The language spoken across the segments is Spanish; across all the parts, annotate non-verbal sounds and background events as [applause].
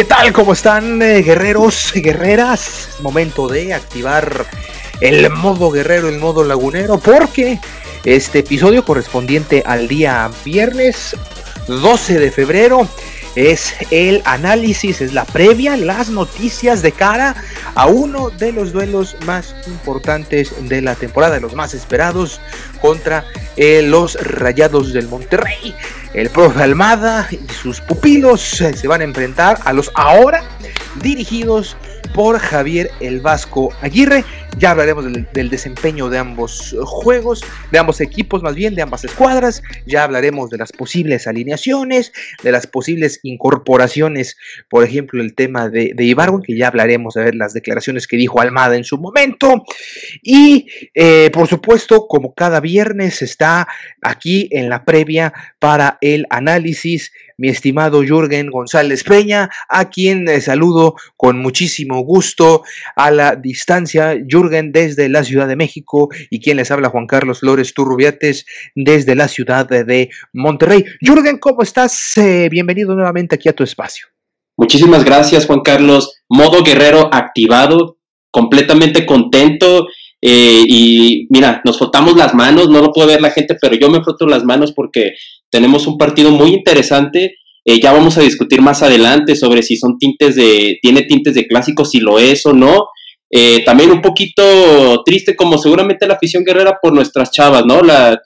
¿Qué tal? ¿Cómo están eh, guerreros y guerreras? Momento de activar el modo guerrero, el modo lagunero, porque este episodio correspondiente al día viernes 12 de febrero es el análisis, es la previa, las noticias de cara a uno de los duelos más importantes de la temporada, de los más esperados contra eh, los Rayados del Monterrey. El profe Almada y sus pupilos eh, se van a enfrentar a los ahora dirigidos por Javier el Vasco Aguirre. Ya hablaremos del, desempeño de ambos juegos, de ambos equipos más bien, de ambas escuadras. Ya hablaremos de las posibles alineaciones, de las posibles incorporaciones, por ejemplo, el tema de, de que ya hablaremos de ver las declaraciones que dijo Almada en su momento. Y, eh, por supuesto, como cada viernes está aquí en la previa para el análisis mi estimado Jürgen González Peña, a quien saludo con muchísimo gusto a la distancia. Jürgen desde la Ciudad de México y quien les habla Juan Carlos Flores Turrubiates desde la ciudad de Monterrey. Jürgen, ¿cómo estás? Eh, bienvenido nuevamente aquí a tu espacio. Muchísimas gracias, Juan Carlos. Modo guerrero activado, completamente contento. Eh, y mira, nos frotamos las manos, no lo puede ver la gente, pero yo me froto las manos porque tenemos un partido muy interesante. Eh, ya vamos a discutir más adelante sobre si son tintes de, tiene tintes de clásico, si lo es o no. Eh, también un poquito triste, como seguramente la afición guerrera por nuestras chavas, ¿no? La,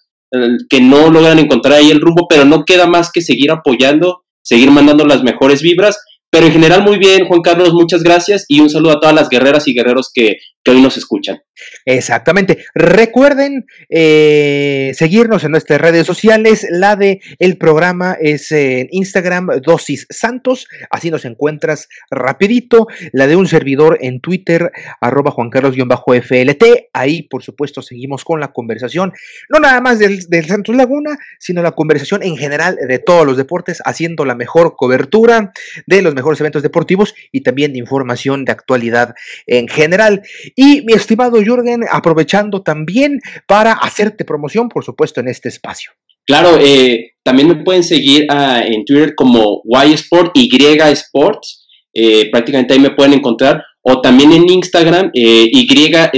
que no logran encontrar ahí el rumbo, pero no queda más que seguir apoyando, seguir mandando las mejores vibras. Pero en general muy bien, Juan Carlos, muchas gracias y un saludo a todas las guerreras y guerreros que, que hoy nos escuchan. Exactamente. Recuerden eh, seguirnos en nuestras redes sociales. La de el programa es en Instagram, Dosis Santos. Así nos encuentras rapidito. La de un servidor en Twitter, arroba Juan Carlos-FLT. Ahí, por supuesto, seguimos con la conversación. No nada más del, del Santos Laguna, sino la conversación en general de todos los deportes, haciendo la mejor cobertura de los mejores eventos deportivos y también de información de actualidad en general. Y mi estimado Jürgen, aprovechando también para hacerte promoción, por supuesto, en este espacio. Claro, eh, también me pueden seguir ah, en Twitter como Y Sport, Y Sports, eh, prácticamente ahí me pueden encontrar, o también en Instagram, eh, Y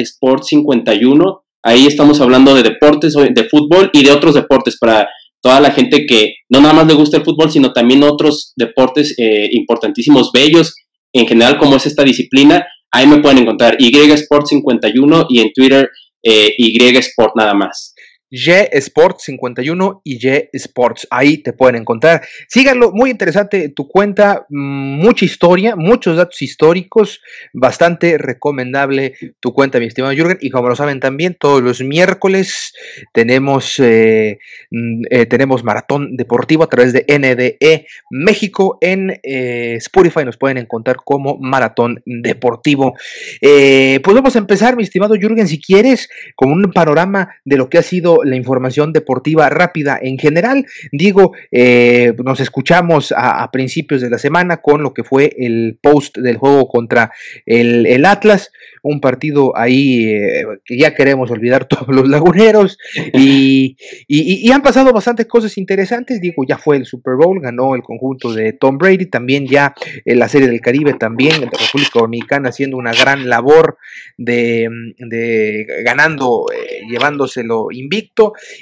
Sport 51, ahí estamos hablando de deportes, de fútbol y de otros deportes para toda la gente que no nada más le gusta el fútbol, sino también otros deportes importantísimos, bellos, en general como es esta disciplina, Ahí me pueden encontrar Y Sport 51 y en Twitter eh, Y Sport nada más. Y Sports 51 y Y Sports. Ahí te pueden encontrar. Síganlo, muy interesante tu cuenta, mucha historia, muchos datos históricos, bastante recomendable tu cuenta, mi estimado Jürgen. Y como lo saben también, todos los miércoles tenemos, eh, mm, eh, tenemos maratón deportivo a través de NDE México en eh, Spotify. Nos pueden encontrar como maratón deportivo. pues vamos a empezar, mi estimado Jürgen, si quieres, con un panorama de lo que ha sido la información deportiva rápida en general. Digo, eh, nos escuchamos a, principios de la semana con lo que fue el post del juego contra el, Atlas, un partido ahí eh, que ya queremos olvidar [laughs] todos los laguneros y, y, han pasado bastantes cosas interesantes. Digo, ya fue el Super Bowl, ganó el conjunto de Tom Brady, también ya en la Serie del Caribe, también la República Dominicana haciendo una gran labor de, de ganando, eh, llevándoselo invicto.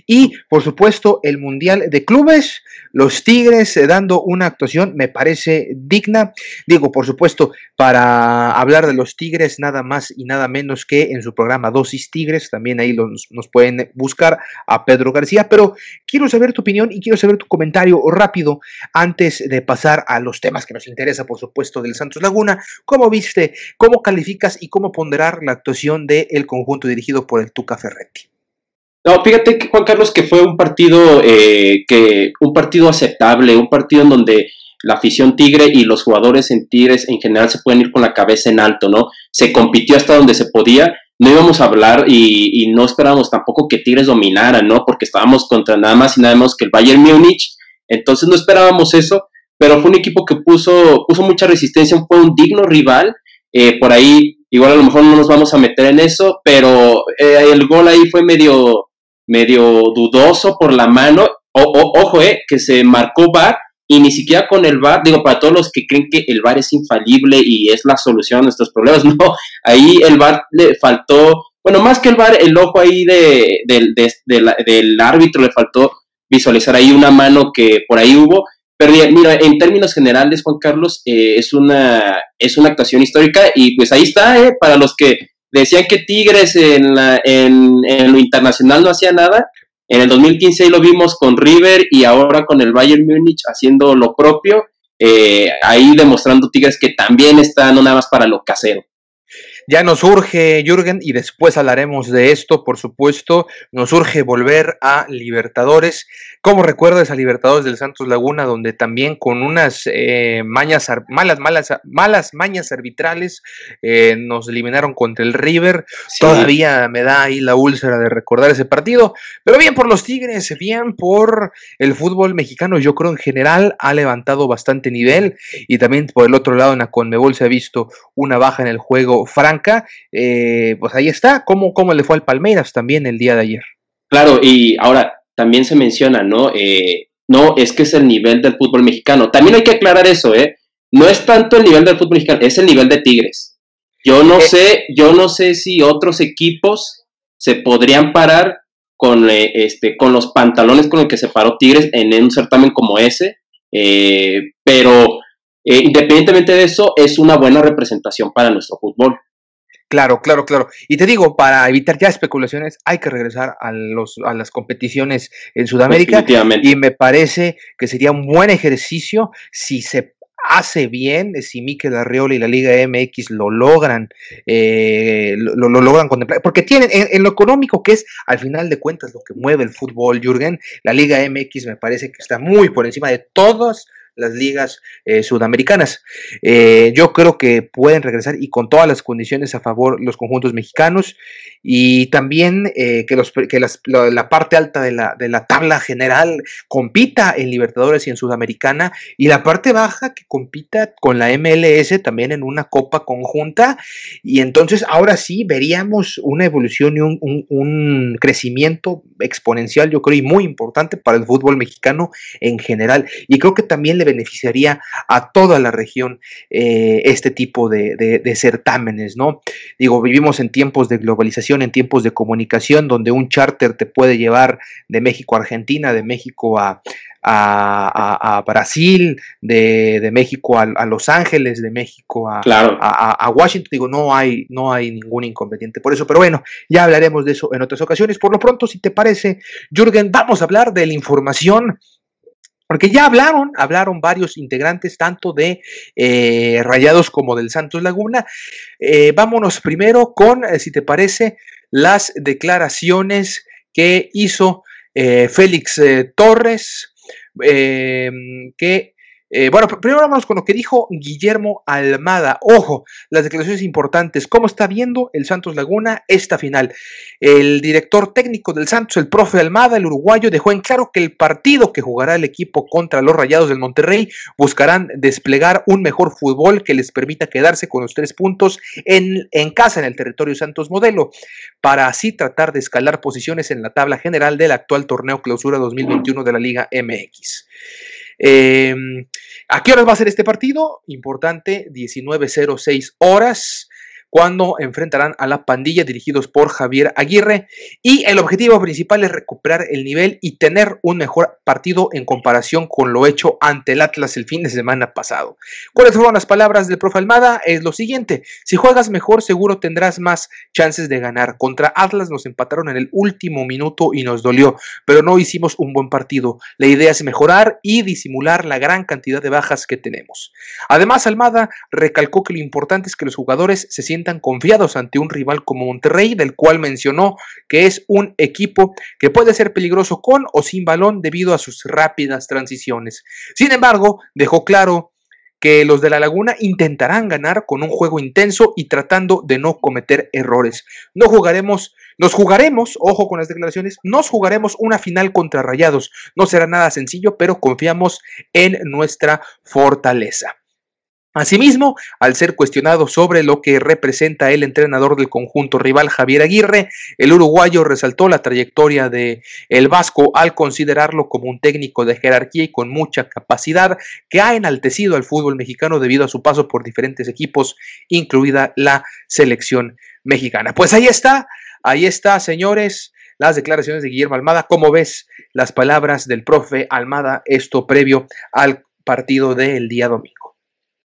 Y por supuesto, el Mundial de Clubes, los Tigres eh, dando una actuación, me parece digna. Digo, por supuesto, para hablar de los Tigres, nada más y nada menos que en su programa Dosis Tigres, también ahí los, nos pueden buscar a Pedro García. Pero quiero saber tu opinión y quiero saber tu comentario rápido antes de pasar a los temas que nos interesa, por supuesto, del Santos Laguna. ¿Cómo viste? ¿Cómo calificas y cómo ponderar la actuación del conjunto dirigido por el Tuca Ferretti? No, fíjate que Juan Carlos que fue un partido eh, que un partido aceptable, un partido en donde la afición Tigre y los jugadores en Tigres en general se pueden ir con la cabeza en alto, ¿no? Se compitió hasta donde se podía, no íbamos a hablar y, no esperábamos tampoco que Tigres dominara, ¿no? Porque estábamos contra nada más y nada menos que el Bayern Múnich, entonces no esperábamos eso, pero fue un equipo que puso, puso mucha resistencia, fue un digno rival, eh, por ahí igual a lo mejor no nos vamos a meter en eso, pero eh, el gol ahí fue medio medio dudoso por la mano. O, ojo, eh, que se marcó VAR y ni siquiera con el VAR, digo, para todos los que creen que el VAR es infalible y es la solución a nuestros problemas, [laughs] no, ahí el VAR le faltó, bueno, más que el VAR, el ojo ahí de, del árbitro le faltó visualizar ahí una mano que por ahí hubo, pero mira, en términos generales, Juan Carlos, eh, es, una, es una actuación histórica y pues ahí está, eh, para los que decían que Tigres en, en, lo internacional no hacía nada. En el 2015 lo vimos con River y ahora con el Bayern Múnich haciendo lo propio. Eh, ahí demostrando Tigres que también está no nada más para lo casero. Ya nos urge, Jürgen, y después hablaremos de esto, por supuesto, nos urge volver a Libertadores. ¿Cómo recuerdas a Libertadores del Santos Laguna, donde también con unas eh, mañas, malas, malas, malas mañas arbitrales eh, nos eliminaron contra el River? Todavía me da ahí la úlcera de recordar ese partido, pero bien por los Tigres, bien por el fútbol mexicano, yo creo en general ha levantado bastante nivel y también por el otro lado en la Conmebol se ha visto una baja en el juego franca, eh, pues ahí está, ¿Cómo, cómo le fue al Palmeiras también el día de ayer. Claro, y ahora también se menciona, ¿no? Eh, no, es que es el nivel del fútbol mexicano. También hay que aclarar eso, ¿eh? No es tanto el nivel del fútbol mexicano, es el nivel de Tigres. Yo no eh, sé, yo no sé si otros equipos se podrían parar con, eh, este, con los pantalones con los que se paró Tigres en un certamen como ese, pero independientemente de eso, es una buena representación para nuestro fútbol. Claro, claro, claro. Y te digo, para evitar ya especulaciones, hay que regresar a, los, a las competiciones en Sudamérica. Y me parece que sería un buen ejercicio si se hace bien, si Mikel Arriola y la Liga MX lo logran, eh, lo, logran contemplar, porque tienen en, lo económico que es al final de cuentas lo que mueve el fútbol, Jürgen, la Liga MX me parece que está muy por encima de todos las ligas eh, sudamericanas. Eh, yo creo que pueden regresar y con todas las condiciones a favor los conjuntos mexicanos y también eh, que, los, que la, parte alta de la, de la, tabla general compita en Libertadores y en Sudamericana y la parte baja que compita con la MLS también en una copa conjunta y entonces ahora sí veríamos una evolución y un, un crecimiento exponencial yo creo y muy importante para el fútbol mexicano en general y creo que también le beneficiaría a toda la región eh, este tipo de, certámenes, ¿no? Digo, vivimos en tiempos de globalización, en tiempos de comunicación, donde un charter te puede llevar de México a Argentina, de México a, Brasil, de, México a, Los Ángeles, de México a, a, Washington. Digo, no hay, no hay ningún inconveniente por eso, pero bueno, ya hablaremos de eso en otras ocasiones. Por lo pronto, si te parece, Jürgen, vamos a hablar de la información porque ya hablaron, hablaron varios integrantes, tanto de eh, Rayados como del Santos Laguna. Eh, vámonos primero con, eh, si te parece, las declaraciones que hizo Félix Torres, que Eh, bueno, primero vamos con lo que dijo Guillermo Almada. Ojo, las declaraciones importantes. ¿Cómo está viendo el Santos Laguna esta final? El director técnico del Santos, el profe Almada, el uruguayo, dejó en claro que el partido que jugará el equipo contra los Rayados del Monterrey buscarán desplegar un mejor fútbol que les permita quedarse con los tres puntos en, en casa en el territorio Santos Modelo, para así tratar de escalar posiciones en la tabla general del actual torneo clausura 2021 de la Liga MX. Em, ¿A qué horas va a ser este partido? Importante, 19.06 horas cuando enfrentarán a la pandilla dirigidos por Javier Aguirre y el objetivo principal es recuperar el nivel y tener un mejor partido en comparación con lo hecho ante el Atlas el fin de semana pasado. ¿Cuáles fueron las palabras del profe Almada? Es lo siguiente, si juegas mejor seguro tendrás más chances de ganar. Contra Atlas nos empataron en el último minuto y nos dolió, pero no hicimos un buen partido. La idea es mejorar y disimular la gran cantidad de bajas que tenemos. Además, Almada recalcó que lo importante es que los jugadores se sientan confiados ante un rival como Monterrey, del cual mencionó que es un equipo que puede ser peligroso con o sin balón debido a sus rápidas transiciones. Sin embargo, dejó claro que los de la Laguna intentarán ganar con un juego intenso y tratando de no cometer errores. No jugaremos, nos jugaremos, ojo con las declaraciones, nos jugaremos una final contra Rayados. No será nada sencillo, pero confiamos en nuestra fortaleza. Asimismo, al ser cuestionado sobre lo que representa el entrenador del conjunto rival Javier Aguirre, el uruguayo resaltó la trayectoria de el vasco al considerarlo como un técnico de jerarquía y con mucha capacidad que ha enaltecido al fútbol mexicano debido a su paso por diferentes equipos, incluida la selección mexicana. Pues ahí está, ahí está, señores, las declaraciones de Guillermo Almada. ¿Cómo ves las palabras del profe Almada, esto previo al partido del día domingo?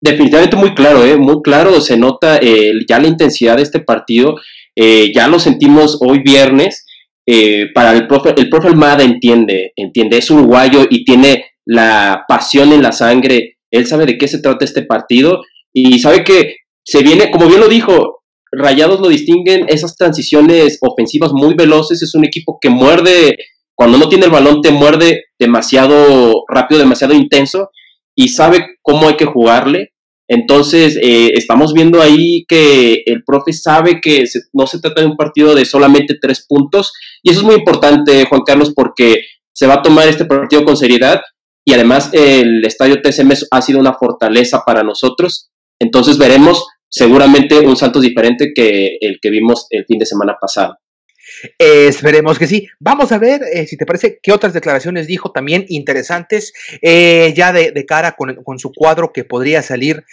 Definitivamente muy claro, ¿eh? muy claro, se nota eh, ya la intensidad de este partido, eh, ya lo sentimos hoy viernes, eh, para el profe, el profe Almada entiende, entiende, es uruguayo y tiene la pasión en la sangre, él sabe de qué se trata este partido y sabe que se viene, como bien lo dijo, Rayados lo distinguen, esas transiciones ofensivas muy veloces, es un equipo que muerde, cuando no tiene el balón te muerde demasiado rápido, demasiado intenso y sabe cómo hay que jugarle. Entonces, eh, estamos viendo ahí que el profe sabe que no se trata de un partido de solamente tres puntos. Y eso es muy importante, Juan Carlos, porque se va a tomar este partido con seriedad. Y además, el estadio TSM ha sido una fortaleza para nosotros. Entonces, veremos seguramente un salto diferente que el que vimos el fin de semana pasado. Eh, esperemos que sí. Vamos a ver eh, si te parece qué otras declaraciones dijo también interesantes eh, ya de, cara con, con, su cuadro que podría salir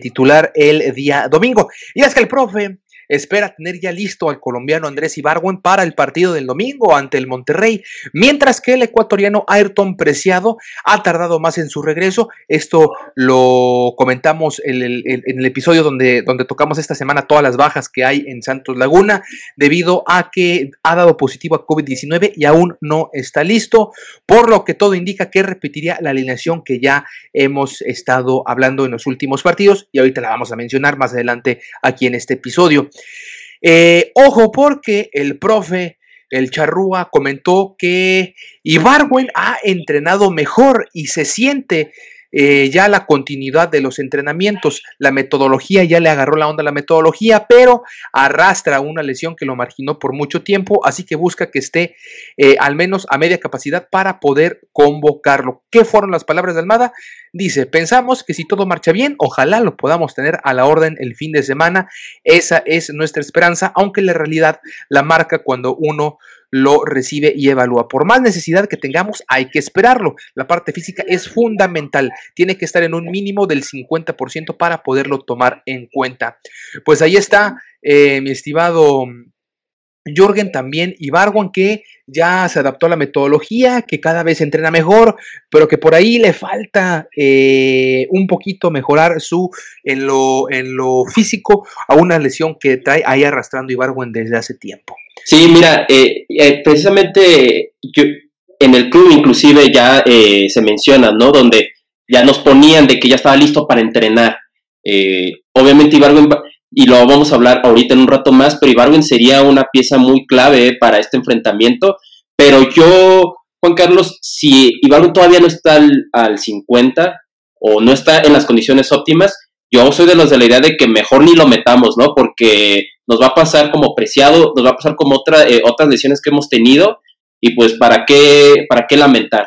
titular el día domingo. Y es que el profe espera tener ya listo al colombiano Andrés Ibargüen para el partido del domingo ante el Monterrey, mientras que el ecuatoriano Ayrton Preciado ha tardado más en su regreso. Esto lo comentamos en el, episodio donde, donde tocamos esta semana todas las bajas que hay en Santos Laguna, debido a que ha dado positivo a COVID-19 y aún no está listo, por lo que todo indica que repetiría la alineación que ya hemos estado hablando en los últimos partidos y ahorita la vamos a mencionar más adelante aquí en este episodio. Eh, ojo porque el profe, el charrúa, comentó que Ibarwen ha entrenado mejor y se siente eh, ya la continuidad de los entrenamientos, la metodología, ya le agarró la onda a la metodología, pero arrastra una lesión que lo marginó por mucho tiempo, así que busca que esté eh, al menos a media capacidad para poder convocarlo. ¿Qué fueron las palabras de Almada? Dice, pensamos que si todo marcha bien, ojalá lo podamos tener a la orden el fin de semana. Esa es nuestra esperanza, aunque la realidad la marca cuando uno lo recibe y evalúa. Por más necesidad que tengamos, hay que esperarlo. La parte física es fundamental. Tiene que estar en un mínimo del 50% para poderlo tomar en cuenta. Pues ahí está, eh, mi estimado Jorgen también y Barwan que ya se adaptó a la metodología, que cada vez entrena mejor, pero que por ahí le falta eh, un poquito mejorar su en lo, en lo físico a una lesión que trae ahí arrastrando Ibarwen desde hace tiempo. Sí, mira, eh, eh, precisamente en el club inclusive ya eh, se menciona, ¿no? Donde ya nos ponían de que ya estaba listo para entrenar. obviamente Ibarwen, y lo vamos a hablar ahorita en un rato más, pero Ibarwen sería una pieza muy clave para este enfrentamiento. Pero yo, Juan Carlos, si Ibarwen todavía no está al, al 50, o no está en las condiciones óptimas, yo soy de los de la idea de que mejor ni lo metamos, ¿no? Porque nos va a pasar como preciado, nos va a pasar como otra, eh, otras lesiones que hemos tenido y pues para qué, para qué lamentar.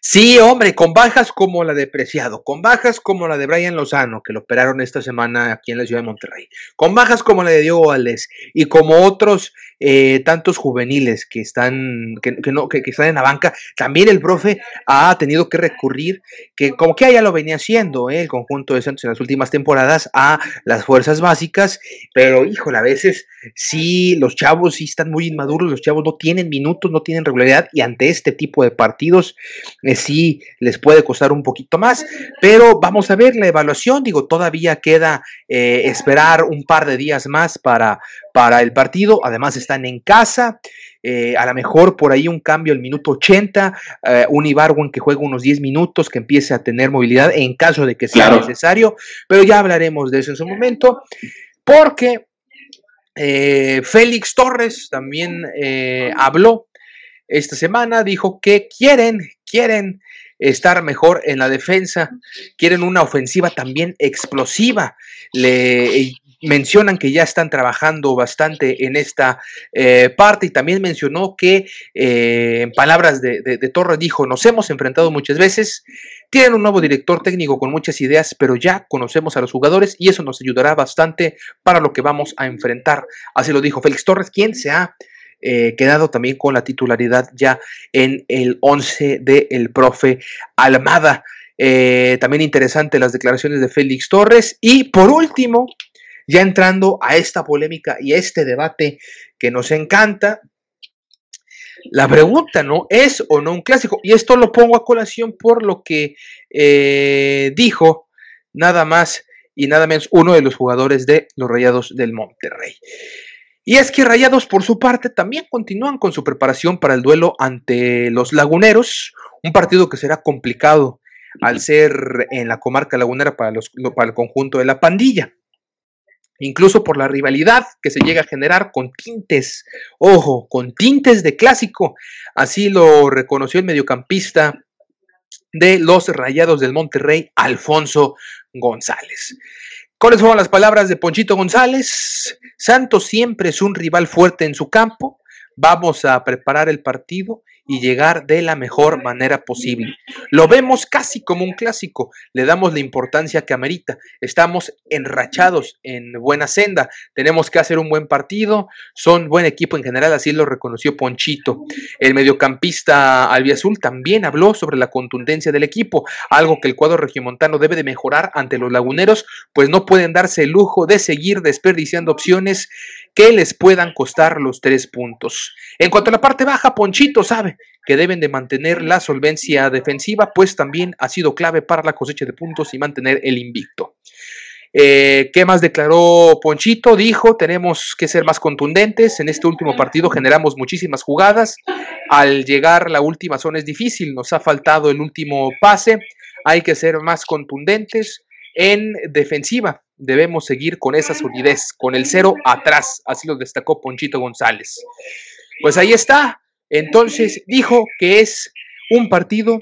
Sí, hombre, con bajas como la de Preciado, con bajas como la de Brian Lozano, que lo operaron esta semana aquí en la ciudad de Monterrey, con bajas como la de Diego Valdés y como otros eh, tantos juveniles que están, que, no, que, están en la banca, también el profe ha tenido que recurrir, que como que ya lo venía haciendo eh, el conjunto de Santos en las últimas temporadas, a las fuerzas básicas, pero híjole, a veces sí, los chavos sí están muy inmaduros, los chavos no tienen minutos, no tienen regularidad y ante este tipo de partidos eh, sí les puede costar un poquito más, pero vamos a ver la evaluación, digo, todavía queda eh, esperar un par de días más para, para el partido, además están en casa, eh, a lo mejor por ahí un cambio al minuto 80, un Ibarwen que juega unos 10 minutos, que empiece a tener movilidad en caso de que sea necesario, pero ya hablaremos de eso en su momento, porque Félix Torres también habló esta semana, dijo que quieren, quieren estar mejor en la defensa, quieren una ofensiva también explosiva. Le mencionan que ya están trabajando bastante en esta eh, parte y también mencionó que, eh, en palabras de, Torres, dijo, nos hemos enfrentado muchas veces, tienen un nuevo director técnico con muchas ideas, pero ya conocemos a los jugadores y eso nos ayudará bastante para lo que vamos a enfrentar. Así lo dijo Félix Torres, quien se ha eh, quedado también con la titularidad ya en el 11 del profe Almada. También interesante las declaraciones de Félix Torres. Y por último, ya entrando a esta polémica y a este debate que nos encanta, la pregunta, ¿no? ¿Es o no un clásico? Y esto lo pongo a colación por lo que eh, dijo nada más y nada menos uno de los jugadores de los Rayados del Monterrey. Y es que Rayados, por su parte, también continúan con su preparación para el duelo ante los Laguneros, un partido que será complicado al ser en la comarca lagunera para, los, para el conjunto de la pandilla. Incluso por la rivalidad que se llega a generar con tintes, ojo, con tintes de clásico. Así lo reconoció el mediocampista de los Rayados del Monterrey, Alfonso González. ¿Cuáles fueron las palabras de Ponchito González? Santos siempre es un rival fuerte en su campo. Vamos a preparar el partido y llegar de la mejor manera posible. Lo vemos casi como un clásico, le damos la importancia que amerita. Estamos enrachados en buena senda, tenemos que hacer un buen partido, son buen equipo en general, así lo reconoció Ponchito. El mediocampista albiazul también habló sobre la contundencia del equipo, algo que el cuadro regimontano debe de mejorar ante los laguneros, pues no pueden darse el lujo de seguir desperdiciando opciones que les puedan costar los tres puntos. En cuanto a la parte baja, Ponchito sabe que deben de mantener la solvencia defensiva, pues también ha sido clave para la cosecha de puntos y mantener el invicto. Eh, ¿Qué más declaró Ponchito? Dijo, tenemos que ser más contundentes. En este último partido generamos muchísimas jugadas. Al llegar la última zona es difícil, nos ha faltado el último pase. Hay que ser más contundentes en defensiva debemos seguir con esa solidez, con el cero atrás, así lo destacó Ponchito González. Pues ahí está, entonces dijo que es un partido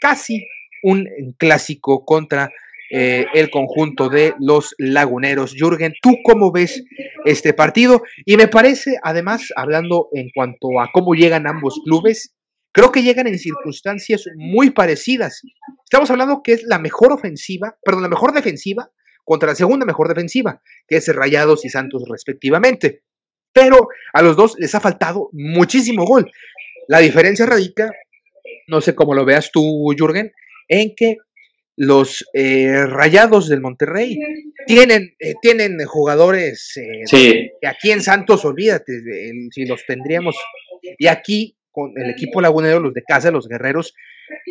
casi un clásico contra eh, el conjunto de los laguneros. Jürgen, ¿tú cómo ves este partido? Y me parece, además, hablando en cuanto a cómo llegan ambos clubes, creo que llegan en circunstancias muy parecidas. Estamos hablando que es la mejor ofensiva, perdón, la mejor defensiva contra la segunda mejor defensiva, que es Rayados y Santos respectivamente. Pero a los dos les ha faltado muchísimo gol. La diferencia radica, no sé cómo lo veas tú, Jürgen, en que los eh, Rayados del Monterrey tienen, eh, tienen jugadores eh, que aquí en Santos, olvídate, si los tendríamos, y aquí con el equipo lagunero, los de casa, los guerreros,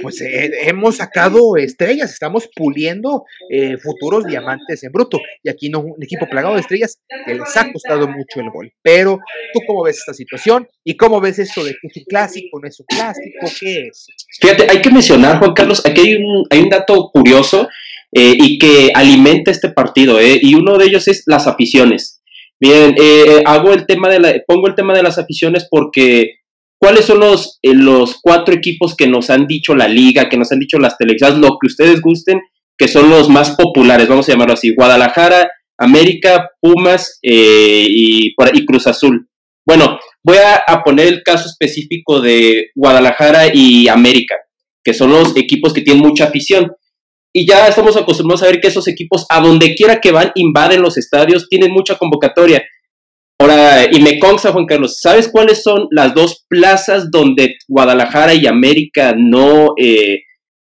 pues eh, hemos sacado estrellas, estamos puliendo eh, futuros diamantes en bruto. Y aquí no un equipo plagado de estrellas que les ha costado mucho el gol. Pero, ¿tú cómo ves esta situación? ¿Y cómo ves esto de que es un clásico, no es un clásico? ¿Qué es? Fíjate, hay que mencionar, Juan Carlos, aquí hay un, hay un dato curioso eh, y que alimenta este partido, y uno de ellos es las aficiones. Bien, hago el tema de la, pongo el tema de las aficiones porque ¿Cuáles son los, eh, los cuatro equipos que nos han dicho la liga, que nos han dicho las televisiones, lo que ustedes gusten, que son los más populares, vamos a llamarlo así, Guadalajara, América, Pumas eh, y, y, Cruz Azul. Bueno, voy a, poner el caso específico de Guadalajara y América, que son los equipos que tienen mucha afición. Y ya estamos acostumbrados a ver que esos equipos, a donde quiera que van, invaden los estadios, tienen mucha convocatoria. Ahora, y me consta, Juan Carlos, ¿sabes cuáles son las dos plazas donde Guadalajara y América no, eh,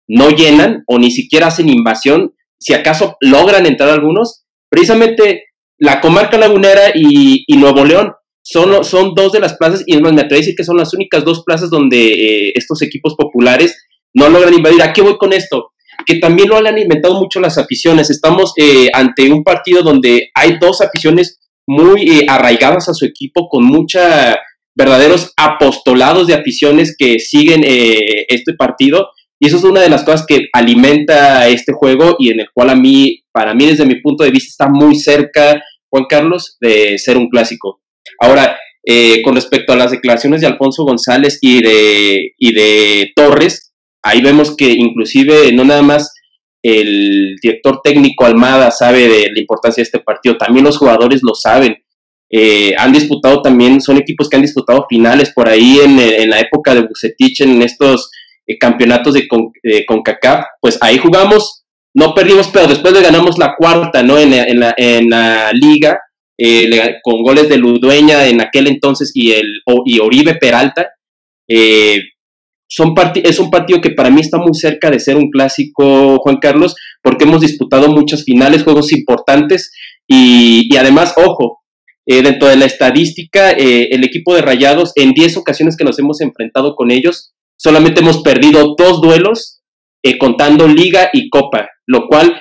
no llenan o ni siquiera hacen invasión? Si acaso logran entrar algunos, precisamente la comarca lagunera y, Nuevo León son, son dos de las plazas, y me atrevo a decir que son las únicas dos plazas donde eh, estos equipos populares no logran invadir. ¿A qué voy con esto? Que también lo han alimentado mucho las aficiones. Estamos eh, ante un partido donde hay dos aficiones muy eh, arraigadas a su equipo, con mucha verdaderos apostolados de aficiones que siguen eh, este partido. Y eso es una de las cosas que alimenta este juego y en el cual a mí, para mí desde mi punto de vista, está muy cerca, Juan Carlos, de ser un clásico. Ahora, eh, con respecto a las declaraciones de Alfonso González y de, y de Torres, ahí vemos que inclusive no nada más el director técnico Almada sabe de la importancia de este partido, también los jugadores lo saben. Eh, han disputado también, son equipos que han disputado finales por ahí en, la época de Bucetich, en estos eh, campeonatos de, CONCACAF, pues ahí jugamos, no perdimos, pero después le ganamos la cuarta, ¿no? En, en, la, en la, liga, eh, con goles de Ludueña en aquel entonces y, el, y Oribe Peralta. Eh, son es un partido que para mí está muy cerca de ser un clásico, Juan Carlos, porque hemos disputado muchas finales, juegos importantes y, además, ojo, eh, dentro de la estadística, eh, el equipo de Rayados, en 10 ocasiones que nos hemos enfrentado con ellos, solamente hemos perdido dos duelos, eh, contando liga y copa, lo cual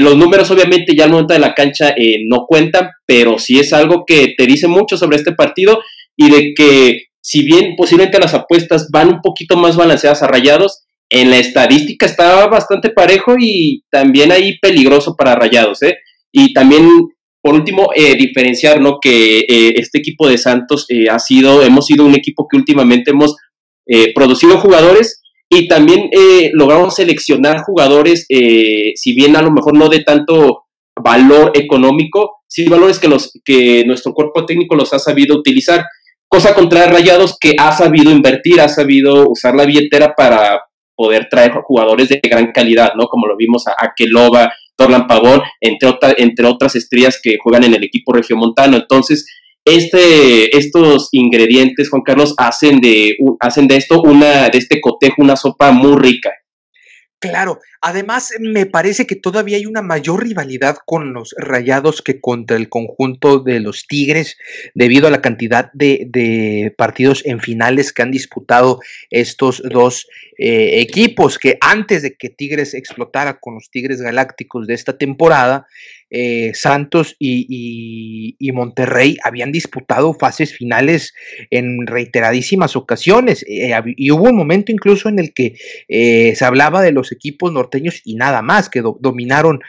los números obviamente ya al momento de la cancha no cuentan, pero sí es algo que te dice mucho sobre este partido y de que si bien posiblemente las apuestas van un poquito más balanceadas a rayados, en la estadística estaba bastante parejo y también ahí peligroso para rayados, ¿eh? Y también, por último, eh, diferenciar, ¿no? Que eh, este equipo de Santos eh, ha sido, hemos sido un equipo que últimamente hemos producido jugadores y también logramos seleccionar jugadores, si bien a lo mejor no de tanto valor económico, sí valores que, los, que nuestro cuerpo técnico los ha sabido utilizar. Cosa contra Rayados que ha sabido invertir, ha sabido usar la billetera para poder traer jugadores de gran calidad, ¿no? Como lo vimos a Akeloba, Torlan Pavón, entre, entre otras estrellas que juegan en el equipo regiomontano. Entonces, este, estos ingredientes, Juan Carlos, hacen de, hacen de esto una, de este cotejo, una sopa muy rica. Claro, además me parece que todavía hay una mayor rivalidad con los Rayados que contra el conjunto de los Tigres debido a la cantidad de, partidos en finales que han disputado estos dos eh, equipos que antes de que Tigres explotara con los Tigres Galácticos de esta temporada, eh, Santos y, Monterrey habían disputado fases finales en reiteradísimas ocasiones eh, y hubo un momento incluso en el que se hablaba de los equipos norteños y nada más, que dominaron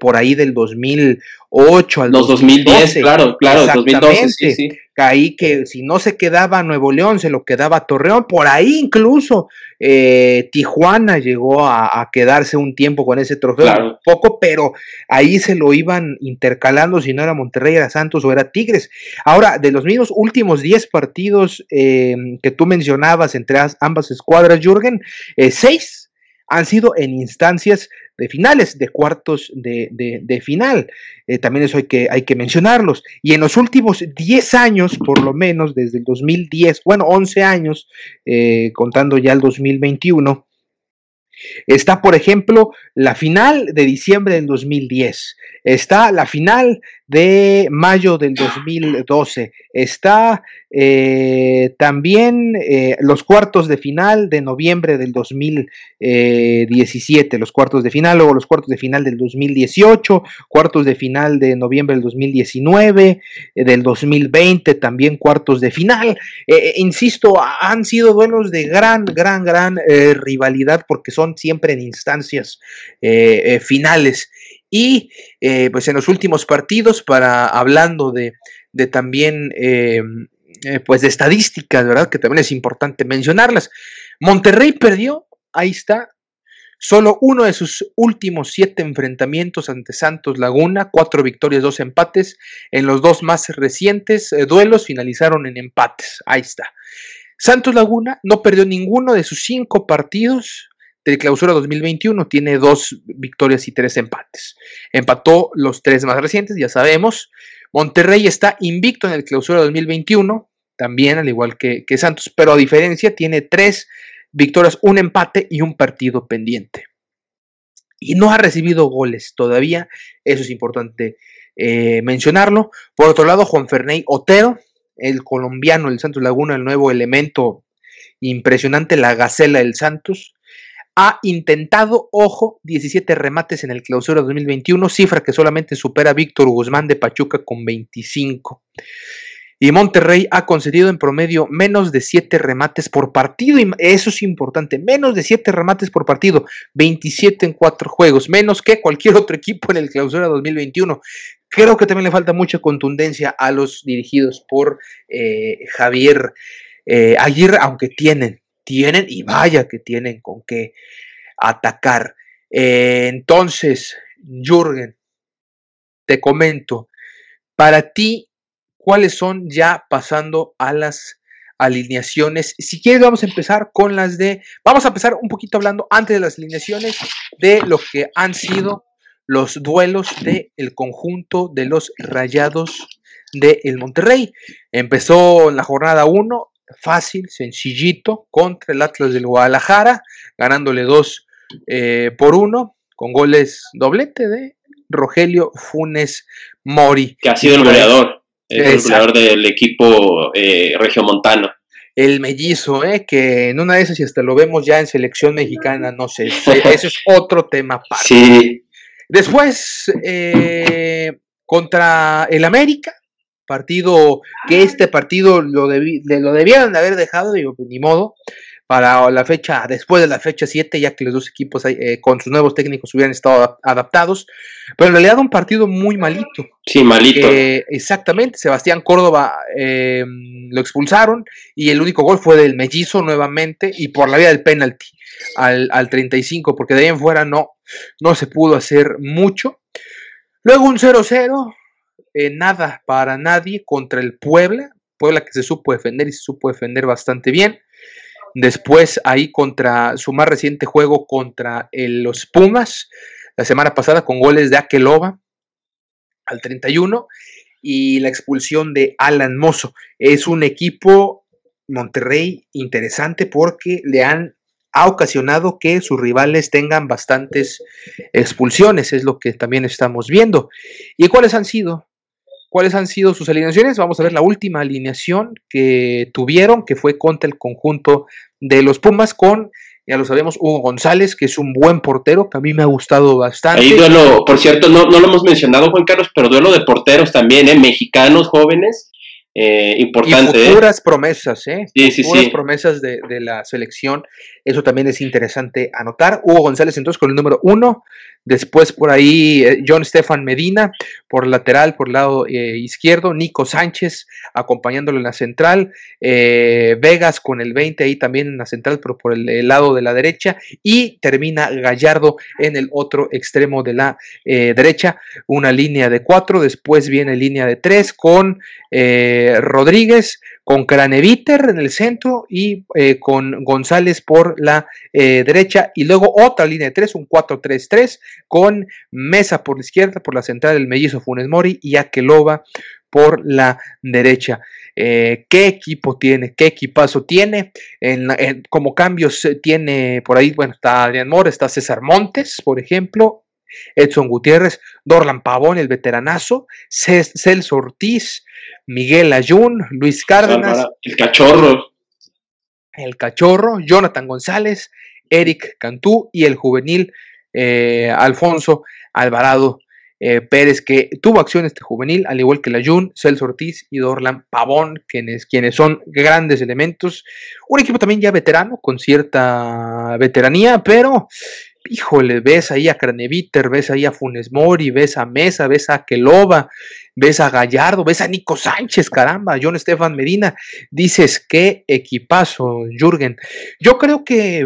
por ahí del 2008 al Los 2010, claro, claro, 2012, sí, sí ahí que si no se quedaba Nuevo León, se lo quedaba Torreón, por ahí incluso eh, Tijuana llegó a, quedarse un tiempo con ese trofeo, poco, pero ahí se lo iban intercalando, si no era Monterrey, era Santos o era Tigres. Ahora, de los mismos últimos 10 partidos eh, que tú mencionabas entre ambas escuadras, Jürgen, 6 eh, han sido en instancias de finales, de cuartos de, final. Eh, también eso hay que, hay que mencionarlos. Y en los últimos 10 años, por lo menos, desde el 2010, bueno, 11 años, eh, contando ya el 2021, Está, por ejemplo, la final de diciembre del 2010. Está la final de mayo del 2012. Está eh, también eh, los cuartos de final de noviembre del 2017, los cuartos de final, luego los cuartos de final del 2018, cuartos de final de noviembre del 2019, eh, del 2020 también cuartos de final. insisto, han sido duelos de gran, gran, gran rivalidad porque son siempre en instancias finales. Y pues en los últimos partidos, para hablando de, de también eh, pues de estadísticas, ¿verdad? Que también es importante mencionarlas. Monterrey perdió, ahí está, Solo uno de sus últimos siete enfrentamientos ante Santos Laguna, cuatro victorias, dos empates. En los dos más recientes eh, duelos finalizaron en empates. Ahí está. Santos Laguna no perdió ninguno de sus cinco partidos de clausura 2021. Tiene dos victorias y tres empates. Empató los tres más recientes, ya sabemos. Monterrey está invicto en el clausura 2021, también al igual que, que Santos, pero a diferencia tiene tres victorias, un empate y un partido pendiente. Y no ha recibido goles todavía, eso es importante eh, mencionarlo. Por otro lado, Juan Ferney Otero, el colombiano del Santos Laguna, el nuevo elemento impresionante, la gacela del Santos, ha intentado, ojo, 17 remates en el clausura 2021, cifra que solamente supera a Víctor Guzmán de Pachuca con 25. Y Monterrey ha concedido en promedio menos de 7 remates por partido. Y eso es importante. Menos de 7 remates por partido. 27 en 4 juegos. Menos que cualquier otro equipo en el clausura 2021. Creo que también le falta mucha contundencia a los dirigidos por eh, Javier eh, Aguirre. Aunque tienen, tienen y vaya que tienen con qué atacar. Eh, entonces, Jürgen, te comento. Para ti, cuáles son ya pasando a las alineaciones. Si quieres, vamos a empezar con las de. Vamos a empezar un poquito hablando antes de las alineaciones de lo que han sido los duelos del el conjunto de los rayados del el Monterrey. Empezó en la jornada 1, fácil, sencillito, contra el Atlas del Guadalajara, ganándole 2 eh, por 1, con goles doblete de Rogelio Funes Mori. Que ha sido el goleador el jugador del equipo eh, regiomontano. El mellizo, eh, que en una de esas, y hasta lo vemos ya en selección mexicana, no sé, [laughs] ese es otro tema. Sí. Después, eh, contra el América, partido que este partido lo, lo debieron de haber dejado, digo, pues, ni modo para la fecha, después de la fecha 7, ya que los dos equipos eh, con sus nuevos técnicos hubieran estado adaptados. Pero en realidad un partido muy malito. Sí, malito. exactamente, Sebastián Córdoba eh, lo expulsaron y el único gol fue del mellizo nuevamente y por la vía del penalti al, al 35, porque de ahí en fuera no, no se pudo hacer mucho. Luego un 0-0, eh, nada para nadie contra el Puebla. Puebla que se supo defender y se supo defender bastante bien. Después ahí contra su más reciente juego contra los Pumas, la semana pasada con goles de Akeloba al 31 y la expulsión de Alan Mozo. Es un equipo Monterrey interesante porque le han ha ocasionado que sus rivales tengan bastantes expulsiones, es lo que también estamos viendo. ¿Y cuáles han sido? ¿Cuáles han sido sus alineaciones? Vamos a ver la última alineación que tuvieron, que fue contra el conjunto de los Pumas con, ya lo sabemos, Hugo González, que es un buen portero, que a mí me ha gustado bastante. Ahí duelo, por cierto, no, no lo hemos mencionado, Juan Carlos, pero duelo de porteros también, ¿eh? Mexicanos jóvenes eh, importante. Y ¿eh? futuras promesas, ¿eh? Sí, sí, futuras promesas de, de, la selección. Eso también es interesante anotar. Hugo González entonces con el número uno. Después por ahí eh, John Stefan Medina por lateral, por lado izquierdo. Nico Sánchez acompañándolo en la central. Vegas con el 20 ahí también en la central, pero por el, lado de la derecha. Y termina Gallardo en el otro extremo de la derecha. Una línea de cuatro. Después viene línea de tres con... Rodríguez, con Craneviter en el centro y eh, con González por la eh, derecha y luego otra línea de tres, un 4-3-3 con Mesa por la izquierda, por la central del mellizo Funes Mori y Aqueloba por la derecha. Eh, ¿Qué equipo tiene? ¿Qué equipazo tiene? como cambios tiene por ahí, bueno, está Adrián Mora, está César Montes, por ejemplo, Edson Gutiérrez, Dorlan Pavón, el veteranazo, Celso Ortiz, Miguel Ayun, Luis Cárdenas. El cachorro. El cachorro, Jonathan González, Eric Cantú y el juvenil eh, Alfonso Alvarado eh, Pérez, que tuvo acción este juvenil, al igual que la Jun, Celso Ortiz y Dorlan Pavón, quienes, quienes son grandes elementos. Un equipo también ya veterano, con cierta veteranía, pero híjole, ves ahí a Craneviter, ves ahí a Funes Mori, ves a Mesa, ves a Kelova, ves a Gallardo, ves a Nico Sánchez, caramba, John Estefan Medina, dices, qué equipazo, Jürgen. Yo creo que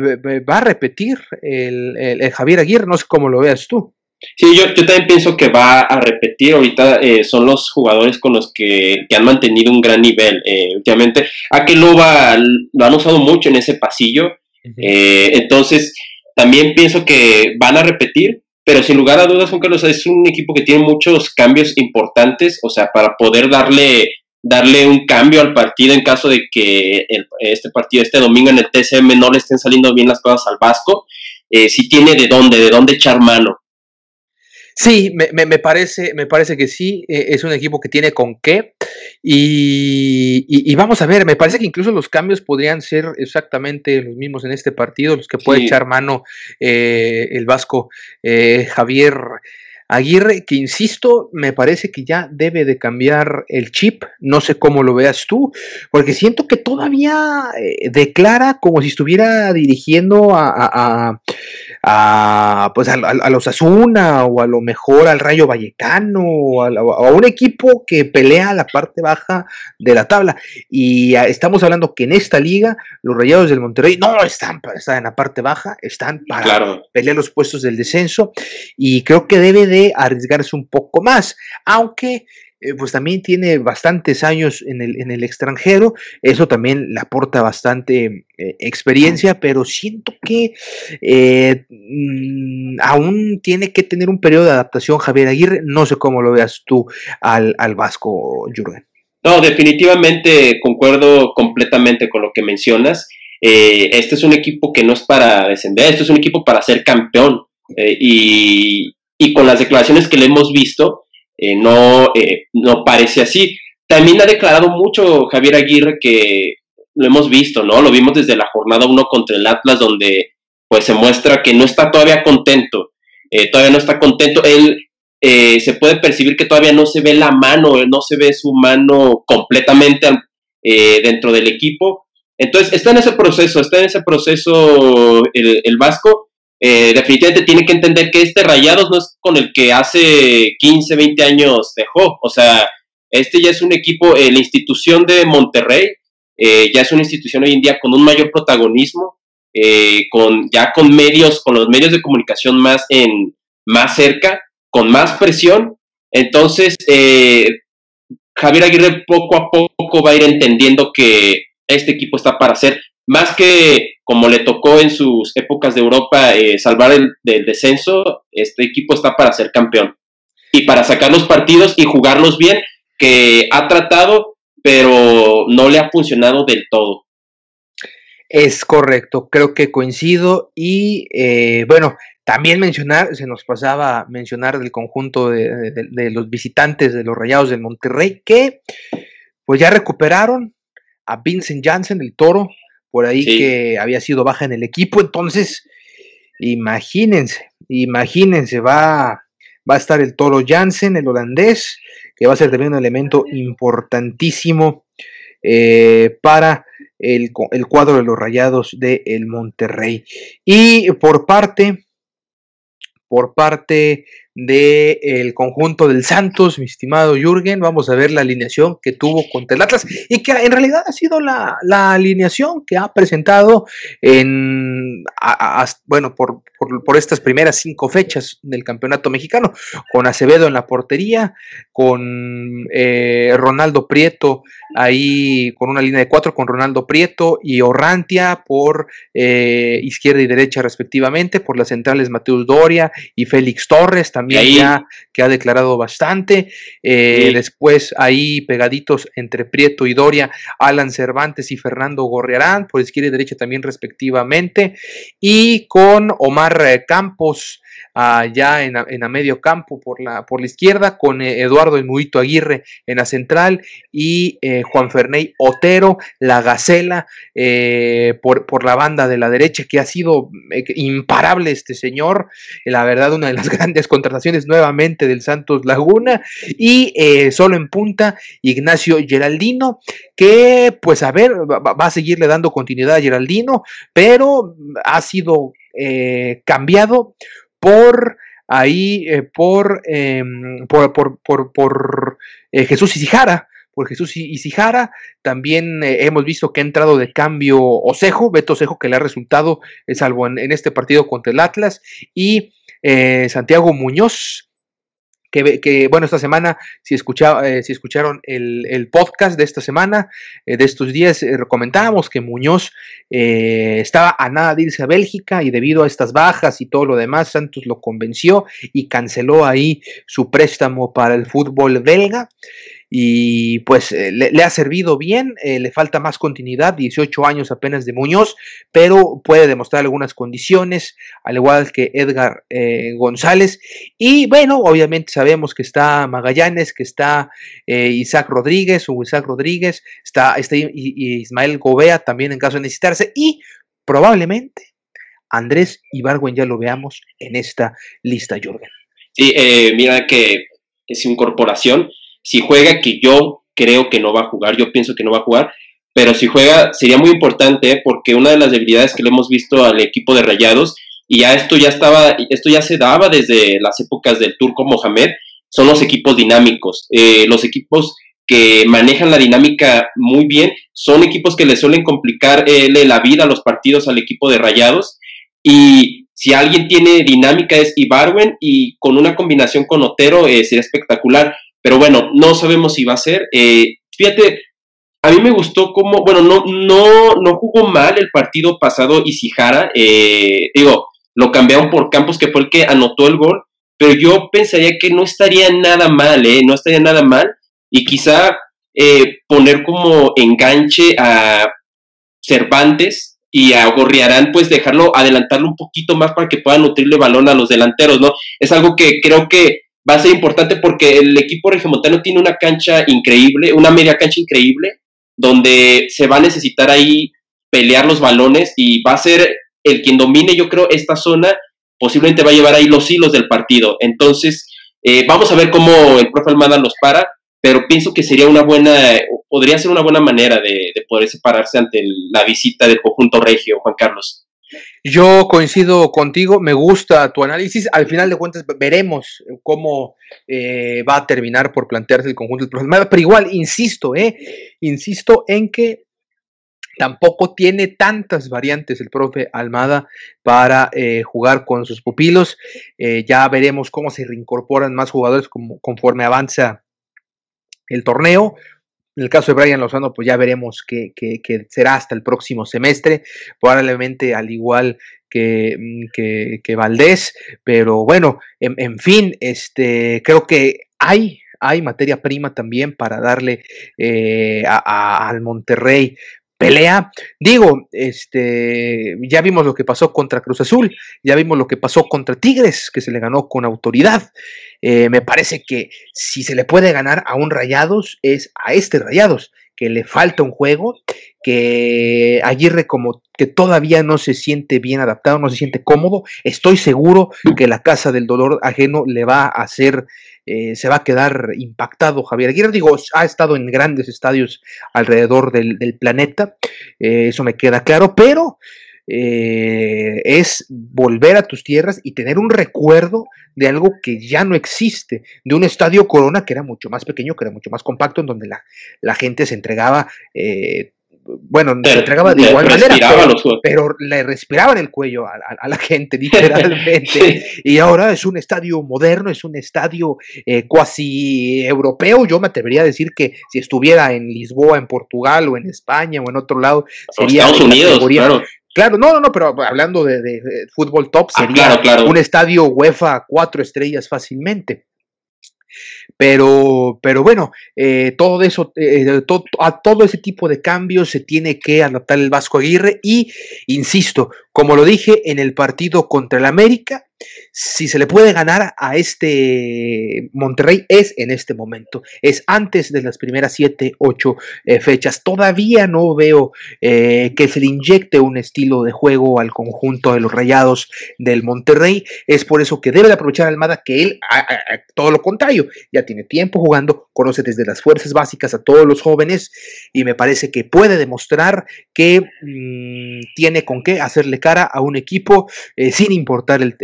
va a repetir el, Javier Aguirre, no sé cómo lo veas tú. Sí, yo, yo también pienso que va a repetir. Ahorita eh, son los jugadores con los que, han mantenido un gran nivel eh, últimamente. A lo han usado mucho en ese pasillo. Eh, entonces, también pienso que van a repetir, pero sin lugar a dudas, Carlos, es un equipo que tiene muchos cambios importantes, o sea, para poder darle, darle un cambio al partido en caso de que este partido, este domingo en el TCM no le estén saliendo bien las cosas al Vasco, eh, si tiene de dónde, de dónde echar mano. Sí, me, me, parece, me parece que sí, eh, es un equipo que tiene con qué. Y, vamos a ver, me parece que incluso los cambios podrían ser exactamente los mismos en este partido, los que puede echar mano eh, el vasco eh, Javier Aguirre, que insisto, me parece que ya debe de cambiar el chip, no sé cómo lo veas tú, porque siento que todavía eh, declara como si estuviera dirigiendo a, a, pues a, los Asuna o a lo mejor al Rayo Vallecano o a, un equipo que pelea la parte baja de la tabla. Y estamos hablando que en esta liga los Rayados del Monterrey no están, están en la parte baja, están para pelear los puestos del descenso y creo que debe de arriesgarse un poco más, aunque eh, pues también tiene bastantes años en el, en el extranjero, eso también le aporta bastante eh, experiencia, pero siento que eh, mm, aún tiene que tener un periodo de adaptación Javier Aguirre, no sé cómo lo veas tú al, al Vasco, Jürgen. No, definitivamente concuerdo completamente con lo que mencionas. este es un equipo que no es para descender, este es un equipo para ser campeón. y, y con las declaraciones que le hemos visto, eh, no, eh, no parece así. También ha declarado mucho Javier Aguirre que lo hemos visto, ¿no? Lo vimos desde la jornada 1 contra el Atlas, donde pues se muestra que no está todavía contento, eh, todavía no está contento. Él se puede percibir que todavía no se ve la mano, no se ve su mano completamente dentro del equipo. Entonces está en ese proceso, está en ese proceso el, el Vasco eh, definitivamente tiene que entender que este Rayados no es con el que hace 15, 20 años dejó. O sea, este ya es un equipo, eh, la institución de Monterrey eh, ya es una institución hoy en día con un mayor protagonismo, con, ya con medios, con los medios de comunicación más, en, más cerca, con más presión. Entonces, Javier Aguirre poco a poco va a ir entendiendo que este equipo está para ser más que como le tocó en sus épocas de Europa eh, salvar el del descenso, este equipo está para ser campeón y para sacar los partidos y jugarlos bien, que ha tratado, pero no le ha funcionado del todo. Es correcto, creo que coincido y eh, bueno, también mencionar, se nos pasaba mencionar del conjunto de, los visitantes de los Rayados de Monterrey que pues ya recuperaron a Vincent Janssen, el toro, por ahí que había sido baja en el equipo. Entonces, imagínense, imagínense, va, va a estar el Toro Jansen, el holandés, que va a ser también un elemento importantísimo eh, para el, el, cuadro de los rayados de el Monterrey. Y por parte, por parte del conjunto del Santos, mi estimado Jürgen. Vamos a ver la alineación que tuvo contra el Atlas y que en realidad ha sido la, alineación que ha presentado en, bueno, por, por, estas primeras cinco fechas del campeonato mexicano, con Acevedo en la portería, con eh, Ronaldo Prieto ahí con una línea de cuatro, con Ronaldo Prieto y Orrantia por eh, izquierda y derecha respectivamente, por las centrales Mateus Doria y Félix Torres también ya que ha declarado bastante. Eh, después ahí pegaditos entre Prieto y Doria, Alan Cervantes y Fernando Gorriarán, por izquierda y derecha también respectivamente. Y con Omar eh, Campos allá en, en a medio campo por la, por la izquierda, con eh, Eduardo Muito Aguirre en la central y Juan Ferney Otero, la Gacela, por, por, la banda de la derecha, que ha sido imparable este señor, la verdad, una de las [laughs] grandes contrataciones nuevamente del Santos Laguna y eh, solo en punta Ignacio Geraldino, que pues a ver, va, a seguirle dando continuidad a Geraldino, pero ha sido cambiado por ahí por, em, por, por, por, por Jesús Isijara, por Jesús Isijara. También hemos visto que ha entrado de cambio Osejo, Beto Osejo, que le ha resultado, salvo en, en este partido contra el Atlas, y Santiago Muñoz, que, bueno, esta semana, si, escucha, eh, si escucharon el, podcast de esta semana, eh, de estos días, eh, comentábamos que Muñoz estaba a nada de irse a Bélgica y debido a estas bajas y todo lo demás, Santos lo convenció y canceló ahí su préstamo para el fútbol belga y pues eh, le, ha servido bien, eh, le falta más continuidad, 18 años apenas de Muñoz, pero puede demostrar algunas condiciones, al igual que Edgar eh, González. Y bueno, obviamente sabemos que está Magallanes, que está Isaac Rodríguez o Isaac Rodríguez, está, está Ismael Gobea también en caso de necesitarse y probablemente Andrés Ibargüen ya lo veamos en esta lista, Jürgen. Sí, mira que es incorporación si juega, que yo creo que no va a jugar, yo pienso que no va a jugar, pero si juega sería muy importante porque una de las debilidades que le hemos visto al equipo de Rayados, y ya esto ya estaba, esto ya se daba desde las épocas del turco Mohamed, son los equipos dinámicos. Eh, los equipos que manejan la dinámica muy bien son equipos que le suelen complicar eh, la vida a los partidos al equipo de Rayados. Y si alguien tiene dinámica es Ibarwen y con una combinación con Otero eh, sería espectacular. Pero bueno, no sabemos si va a ser. Eh, fíjate, a mí me gustó cómo, bueno, no, no, no jugó mal el partido pasado Isijara. Eh, digo, lo cambiaron por Campos, que fue el que anotó el gol. Pero yo pensaría que no estaría nada mal, ¿eh? No estaría nada mal. Y quizá eh, poner como enganche a Cervantes y a Gorriarán, pues dejarlo, adelantarlo un poquito más para que pueda nutrirle balón a los delanteros, ¿no? Es algo que creo que va a ser importante porque el equipo regiomontano tiene una cancha increíble, una media cancha increíble, donde se va a necesitar ahí pelear los balones y va a ser el quien domine, yo creo, esta zona, posiblemente va a llevar ahí los hilos del partido. Entonces, eh, vamos a ver cómo el profe Almada los para, pero pienso que sería una buena, podría ser una buena manera de, de poder separarse ante la visita del conjunto regio, Juan Carlos. Yo coincido contigo, me gusta tu análisis. Al final de cuentas veremos cómo eh, va a terminar por plantearse el conjunto del profesor pero igual, insisto, eh, insisto en que tampoco tiene tantas variantes el profe Almada para eh, jugar con sus pupilos. ya veremos cómo se reincorporan más jugadores conforme avanza el torneo. En el caso de Brian Lozano, pues ya veremos qué, será hasta el próximo semestre, probablemente al igual que, mm, que, Valdés, pero bueno, en, fin, este, creo que hay, hay materia prima también para darle eh, al Monterrey pelea. Digo, este, ya vimos lo que pasó contra Cruz Azul, ya vimos lo que pasó contra Tigres, que se le ganó con autoridad. Eh, me parece que si se le puede ganar a un Rayados es a este Rayados, que le falta un juego, que Aguirre como que todavía no se siente bien adaptado, no se siente cómodo. Estoy seguro que la casa del dolor ajeno le va a hacer, eh, se va a quedar impactado Javier Aguirre. Digo, ha estado en grandes estadios alrededor del, planeta, eh, eso me queda claro, pero eh, es volver a tus tierras y tener un recuerdo de algo que ya no existe, de un estadio Corona que era mucho más pequeño, que era mucho más compacto, en donde la, la gente se entregaba eh, bueno, se entregaba de igual manera, pero, le respiraban el cuello a, la gente, [laughs] literalmente. Y ahora es un estadio moderno, es un estadio eh, cuasi europeo. Yo me atrevería a decir que si estuviera en Lisboa, en Portugal o en España o en otro lado, sería. Estados Unidos, claro. Claro, no, no, no, pero hablando de, fútbol top, ah, sería un estadio UEFA cuatro estrellas fácilmente. Pero, pero bueno, eh, todo eso, eh, a todo ese tipo de cambios se tiene que adaptar el Vasco Aguirre y, insisto, como lo dije en el partido contra el América, si se le puede ganar a este Monterrey es en este momento, es antes de las primeras 7, 8 eh, fechas. Todavía no veo eh, que se le inyecte un estilo de juego al conjunto de los rayados del Monterrey. Es por eso que debe de aprovechar Almada que él, todo lo contrario, ya tiene tiempo jugando, conoce desde las fuerzas básicas a todos los jóvenes y me parece que puede demostrar que mm, tiene con qué hacerle cara a un equipo eh, sin importar el,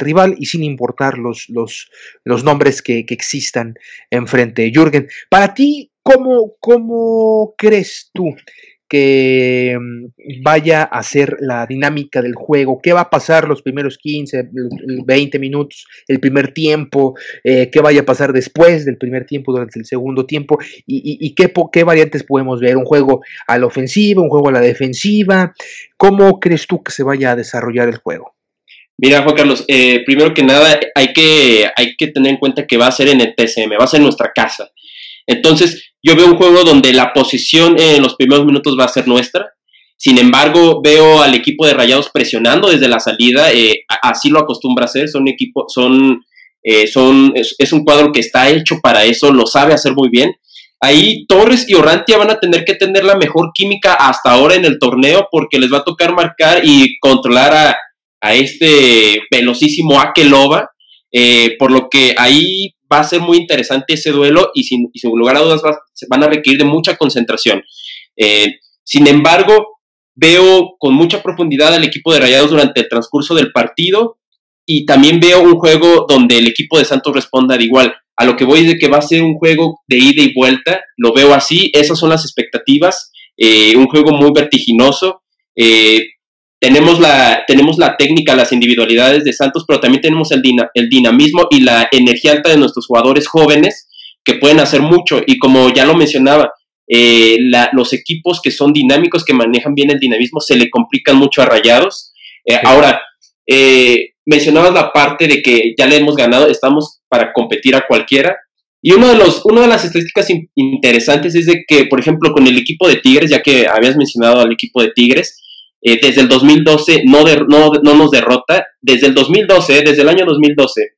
rival y sin importar los, los, los nombres que, que, existan enfrente. Jürgen, para ti, ¿cómo, cómo crees tú que mm, vaya a ser la dinámica del juego, qué va a pasar los primeros 15, 20 minutos, el primer tiempo, eh, qué vaya a pasar después del primer tiempo, durante el segundo tiempo, y, qué, qué, variantes podemos ver, un juego a la ofensiva, un juego a la defensiva, ¿cómo crees tú que se vaya a desarrollar el juego? Mira, Juan Carlos, eh, primero que nada hay que, hay que tener en cuenta que va a ser en el TCM, va a ser nuestra casa. Entonces, yo veo un juego donde la posición en los primeros minutos va a ser nuestra. Sin embargo, veo al equipo de Rayados presionando desde la salida. Eh, así lo acostumbra a hacer. Son equipo, son, eh, son, es, un cuadro que está hecho para eso, lo sabe hacer muy bien. Ahí Torres y Orrantia van a tener que tener la mejor química hasta ahora en el torneo porque les va a tocar marcar y controlar a, a este velocísimo Akeloba. Eh, por lo que ahí va a ser muy interesante ese duelo y sin, lugar a dudas van a requerir de mucha concentración. Eh, sin embargo, veo con mucha profundidad al equipo de Rayados durante el transcurso del partido y también veo un juego donde el equipo de Santos responda de igual. A lo que voy de que va a ser un juego de ida y vuelta, lo veo así, esas son las expectativas, eh, un juego muy vertiginoso. Tenemos la, tenemos la técnica, las individualidades de Santos, pero también tenemos el, el dinamismo y la energía alta de nuestros jugadores jóvenes que pueden hacer mucho. Y como ya lo mencionaba, eh, los equipos que son dinámicos, que manejan bien el dinamismo, se le complican mucho a rayados. Eh, ahora, eh, mencionabas la parte de que ya le hemos ganado, estamos para competir a cualquiera. Y uno de los, una de las estadísticas interesantes es de que, por ejemplo, con el equipo de Tigres, ya que habías mencionado al equipo de Tigres, eh, desde el 2012 no, no, no, nos derrota, desde el 2012, eh, desde el año 2012.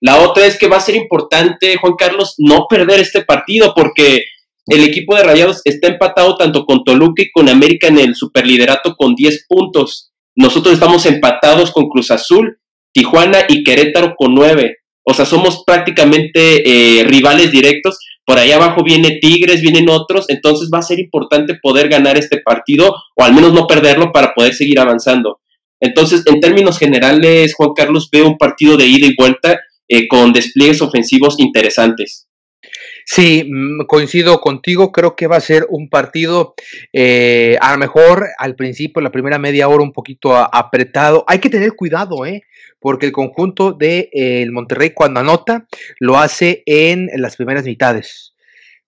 La otra es que va a ser importante, Juan Carlos, no perder este partido porque el equipo de Rayados está empatado tanto con Toluca y con América en el superliderato con 10 puntos. Nosotros estamos empatados con Cruz Azul, Tijuana y Querétaro con 9. O sea, somos prácticamente eh, rivales directos por ahí abajo viene Tigres, vienen otros, entonces va a ser importante poder ganar este partido o al menos no perderlo para poder seguir avanzando. Entonces, en términos generales, Juan Carlos, veo un partido de ida y vuelta eh, con despliegues ofensivos interesantes. Sí, mm, coincido contigo, creo que va a ser un partido eh, a lo mejor al principio, la primera media hora un poquito apretado. Hay que tener cuidado, ¿eh? porque el conjunto de eh, el Monterrey cuando anota lo hace en las primeras mitades,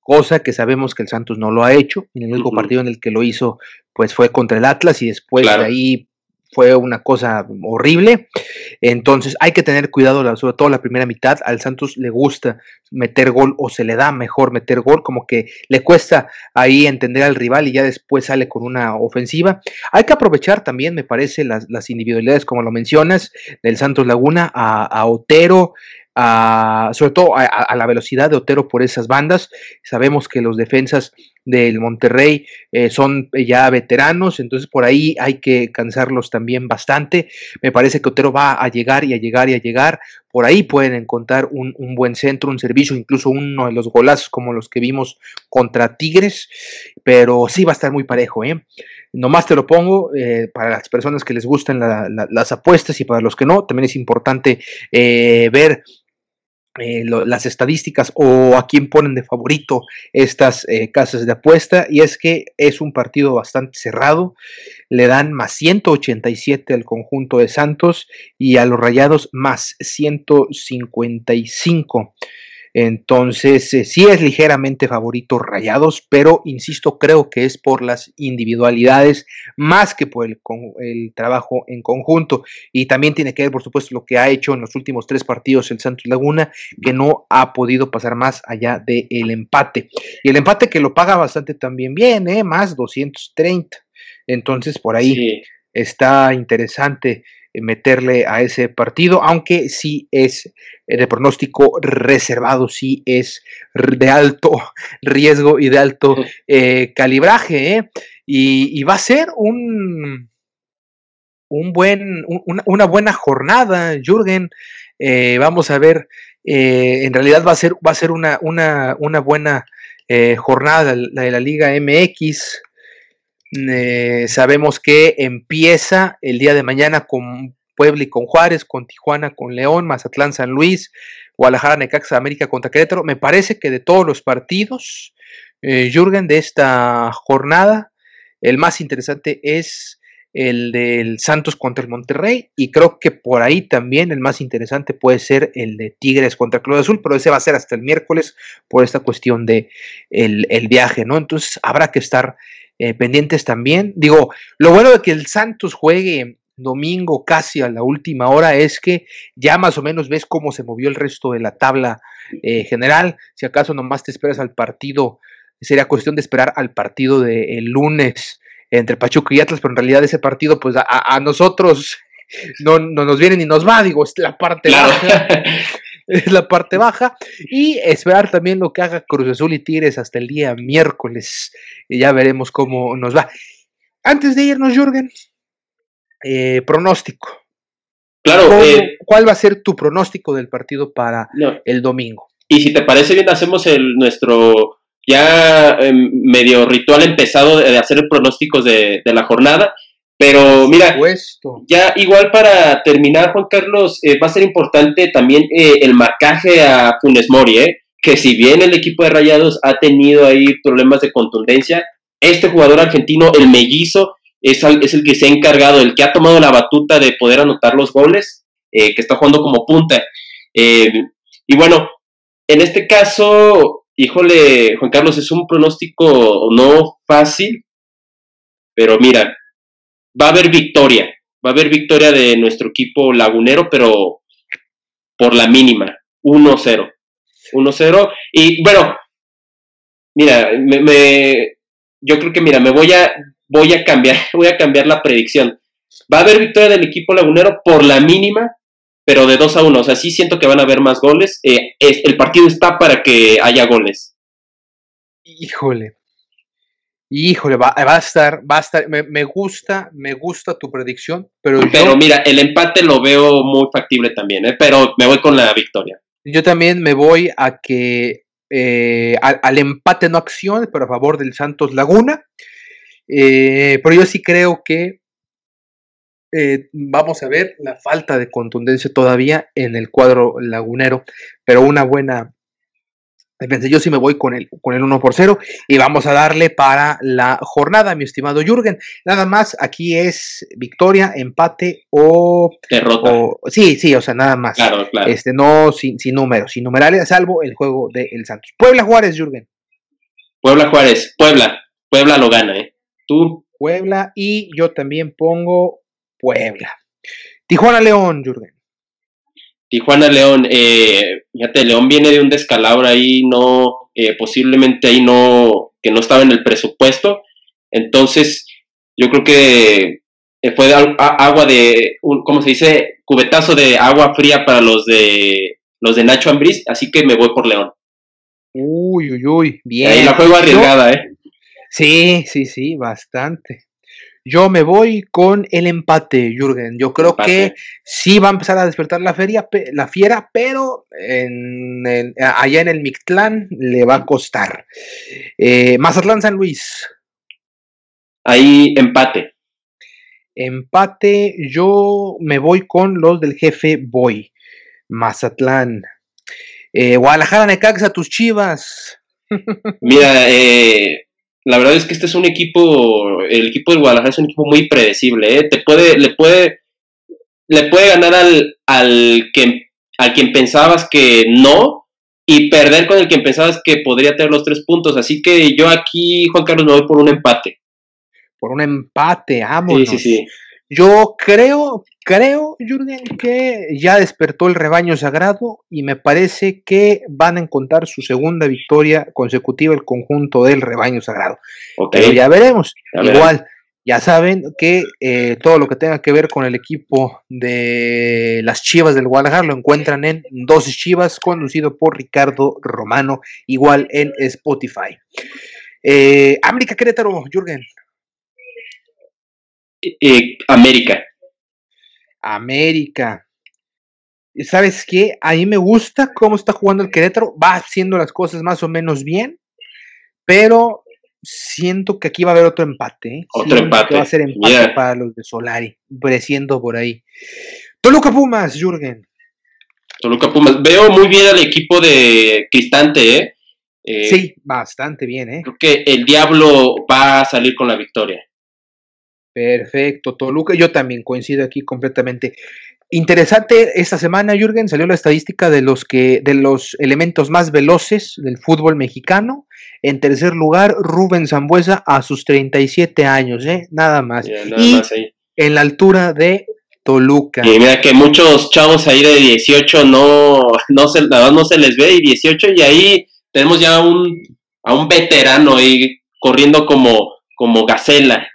cosa que sabemos que el Santos no lo ha hecho, en el único partido en el que lo hizo pues fue contra el Atlas y después de ahí fue una cosa horrible. Entonces hay que tener cuidado, sobre todo la primera mitad. Al Santos le gusta meter gol o se le da mejor meter gol, como que le cuesta ahí entender al rival y ya después sale con una ofensiva. Hay que aprovechar también, me parece, las, individualidades, como lo mencionas, del Santos Laguna a, a Otero, sobre todo a, la velocidad de Otero por esas bandas. Sabemos que los defensas del Monterrey eh, son ya veteranos, entonces por ahí hay que cansarlos también bastante. Me parece que Otero va a llegar y a llegar y a llegar. Por ahí pueden encontrar un, buen centro, un servicio, incluso uno de los golazos como los que vimos contra Tigres, pero sí va a estar muy parejo. ¿eh? Nomás te lo pongo eh, para las personas que les gustan las apuestas y para los que no, también es importante eh, ver eh, las estadísticas o a quién ponen de favorito estas eh, casas de apuesta. Y es que es un partido bastante cerrado. Le dan más 187 al conjunto de Santos y a los Rayados más 155 entonces, eh, sí es ligeramente favorito Rayados, pero insisto, creo que es por las individualidades más que por el, trabajo en conjunto. Y también tiene que ver, por supuesto, lo que ha hecho en los últimos tres partidos el Santos Laguna, que no ha podido pasar más allá del empate. Y el empate que lo paga bastante también bien, ¿eh? más 230. Entonces, por ahí está interesante meterle a ese partido, aunque sí es de pronóstico reservado, sí es de alto [laughs] riesgo y de alto calibraje, y, va a ser un, un buen, una, buena jornada, Jürgen. vamos a ver, en realidad va a ser, va a ser una, una, una buena jornada la de la Liga MX. Eh, sabemos que empieza el día de mañana con Puebla y con Juárez, con Tijuana, con León, Mazatlán, San Luis, Guadalajara, Necaxa, América contra Querétaro. Me parece que de todos los partidos, eh, Jürgen, de esta jornada, el más interesante es el del Santos contra el Monterrey y creo que por ahí también el más interesante puede ser el de Tigres contra Cruz Azul, pero ese va a ser hasta el miércoles por esta cuestión de el, el viaje, ¿no? Entonces habrá que estar eh, pendientes también. Digo, lo bueno de que el Santos juegue domingo casi a la última hora es que ya más o menos ves cómo se movió el resto de la tabla eh, general. Si acaso nomás te esperas al partido, sería cuestión de esperar al partido del lunes entre Pachuca y Atlas, pero en realidad ese partido, pues a, nosotros no, no, nos viene ni nos va, digo, es la parte baja. [laughs] es la parte baja. Y esperar también lo que haga Cruz Azul y Tigres hasta el día miércoles. Y ya veremos cómo nos va. Antes de irnos, Jürgen, eh, pronóstico. Claro. Eh, ¿Cuál va a ser tu pronóstico del partido para el domingo? Y si te parece bien, hacemos el nuestro ya em, medio ritual empezado de hacer pronósticos de, de la jornada pero mira, ya igual para terminar, Juan Carlos, eh, va a ser importante también eh, el marcaje a Funes Mori, eh, que si bien el equipo de Rayados ha tenido ahí problemas de contundencia, este jugador argentino, el mellizo, es, es el que se ha encargado, el que ha tomado la batuta de poder anotar los goles, que está jugando como punta. y bueno, en este caso, híjole, Juan Carlos, es un pronóstico no fácil, pero mira, va a haber victoria, va a haber victoria de nuestro equipo lagunero, pero por la mínima, 1-0. 1-0. Y bueno, mira, me, yo creo que mira, me voy a, voy a cambiar, [laughs] voy a cambiar la predicción. Va a haber victoria del equipo lagunero por la mínima, pero de 2 a 1. O sea, sí siento que van a haber más goles. Eh, el partido está para que haya goles. Híjole, Híjole, va, a estar, va a estar, me, gusta, me gusta tu predicción, pero Pero mira, el empate lo veo muy factible también, ¿eh? pero me voy con la victoria. Yo también me voy a que eh, al, empate no acción, pero a favor del Santos Laguna. Pero yo sí creo que vamos a ver la falta de contundencia todavía en el cuadro lagunero, pero una buena Pensé, yo sí me voy con el, con el 1 por 0 y vamos a darle para la jornada, mi estimado Jürgen. Nada más, aquí es victoria, empate o... Derrota. sí, sí, o sea, nada más. Claro, claro. Este, no sin, sin números, sin numerales, salvo el juego del el Santos. Puebla Juárez, Jürgen. Puebla Juárez, Puebla. Puebla lo gana, ¿eh? Tú. Puebla y yo también pongo Puebla. Tijuana León, Jürgen. Tijuana León, eh, fíjate, León viene de un descalabro ahí, no, eh, posiblemente ahí no, que no estaba en el presupuesto. Entonces, yo creo que eh, fue agua de, ¿cómo se dice? Cubetazo de agua fría para los de los de Nacho Ambriz, así que me voy por León. Uy, uy, uy, bien. Ahí la juego arriesgada, ¿eh? Sí, sí, sí, bastante. Yo me voy con el empate, Jürgen. Yo creo que sí va a empezar a despertar la, feria, la fiera, pero en allá en el Mictlán le va a costar. Eh, Mazatlán San Luis. Ahí empate. Empate, yo me voy con los del jefe Boy. Mazatlán. Eh, Guadalajara Necaxa, tus chivas. [laughs] Mira, eh, la verdad es que este es un equipo, el equipo del Guadalajara es un equipo muy predecible, ¿eh? Te puede, le puede, le puede ganar al, al, que, al quien pensabas que no y perder con el quien pensabas que podría tener los tres puntos. Así que yo aquí, Juan Carlos, me voy por un empate. Por un empate, amo. Sí, sí, sí. Yo creo, creo, Jürgen, que ya despertó el rebaño sagrado y me parece que van a encontrar su segunda victoria consecutiva el conjunto del rebaño sagrado. Pero ya veremos. Igual, ya saben que eh, todo lo que tenga que ver con el equipo de las Chivas del Guadalajara lo encuentran en Dos Chivas, conducido por Ricardo Romano, igual en Spotify. Eh, América Querétaro, Jürgen. Eh, América. América. ¿Sabes qué? A mí me gusta cómo está jugando el Querétaro. Va haciendo las cosas más o menos bien. Pero siento que aquí va a haber otro empate. ¿eh? Otro empate. va a ser empate para los de Solari. Preciendo por ahí. Toluca Pumas, Jürgen. Toluca Pumas. Veo muy bien al equipo de Cristante, ¿eh? ¿eh? sí, bastante bien, ¿eh? Creo que el Diablo va a salir con la victoria. Perfecto, Toluca, yo también coincido aquí completamente. Interesante, esta semana, Jürgen, salió la estadística de los que, de los elementos más veloces del fútbol mexicano. En tercer lugar, Rubén Zambuesa a sus 37 años, ¿eh? Nada más. y en la altura de Toluca. Y mira que muchos chavos ahí de 18 no, no se, nada no se les ve, y 18, y ahí tenemos ya un, a un veterano ahí corriendo como, como gacela.